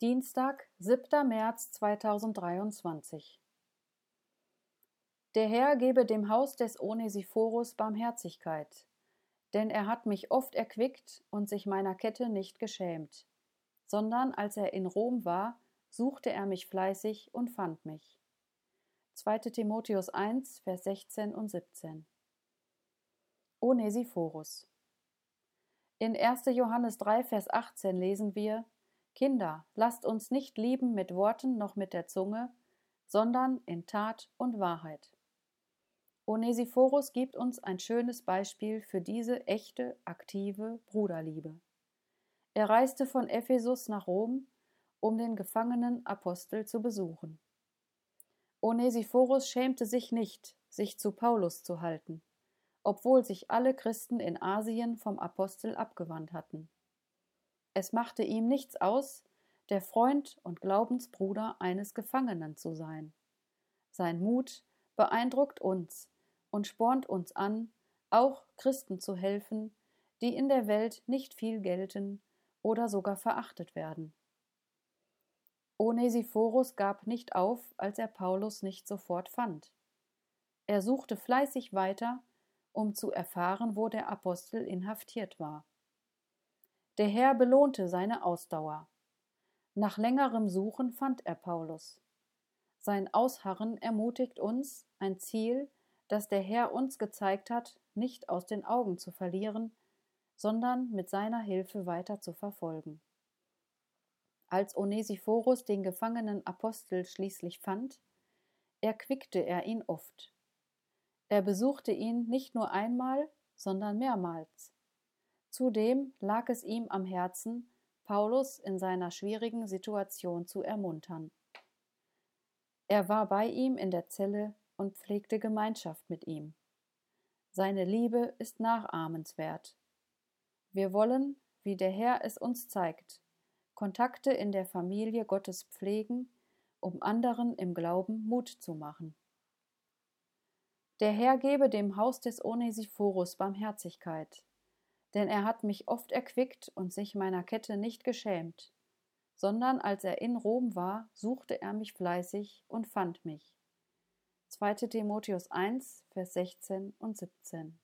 Dienstag, 7. März 2023 Der Herr gebe dem Haus des Onesiphorus Barmherzigkeit, denn er hat mich oft erquickt und sich meiner Kette nicht geschämt, sondern als er in Rom war, suchte er mich fleißig und fand mich. 2. Timotheus 1, Vers 16 und 17 Onesiphorus in 1. Johannes 3, Vers 18 lesen wir: Kinder, lasst uns nicht lieben mit Worten noch mit der Zunge, sondern in Tat und Wahrheit. Onesiphorus gibt uns ein schönes Beispiel für diese echte, aktive Bruderliebe. Er reiste von Ephesus nach Rom, um den gefangenen Apostel zu besuchen. Onesiphorus schämte sich nicht, sich zu Paulus zu halten obwohl sich alle Christen in Asien vom Apostel abgewandt hatten. Es machte ihm nichts aus, der Freund und Glaubensbruder eines Gefangenen zu sein. Sein Mut beeindruckt uns und spornt uns an, auch Christen zu helfen, die in der Welt nicht viel gelten oder sogar verachtet werden. Onesiphorus gab nicht auf, als er Paulus nicht sofort fand. Er suchte fleißig weiter um zu erfahren, wo der Apostel inhaftiert war. Der Herr belohnte seine Ausdauer. Nach längerem Suchen fand er Paulus. Sein Ausharren ermutigt uns, ein Ziel, das der Herr uns gezeigt hat, nicht aus den Augen zu verlieren, sondern mit seiner Hilfe weiter zu verfolgen. Als Onesiphorus den gefangenen Apostel schließlich fand, erquickte er ihn oft. Er besuchte ihn nicht nur einmal, sondern mehrmals. Zudem lag es ihm am Herzen, Paulus in seiner schwierigen Situation zu ermuntern. Er war bei ihm in der Zelle und pflegte Gemeinschaft mit ihm. Seine Liebe ist nachahmenswert. Wir wollen, wie der Herr es uns zeigt, Kontakte in der Familie Gottes pflegen, um anderen im Glauben Mut zu machen. Der Herr gebe dem Haus des Onesiphorus Barmherzigkeit, denn er hat mich oft erquickt und sich meiner Kette nicht geschämt, sondern als er in Rom war, suchte er mich fleißig und fand mich. 2. Timotheus 1, Vers 16 und 17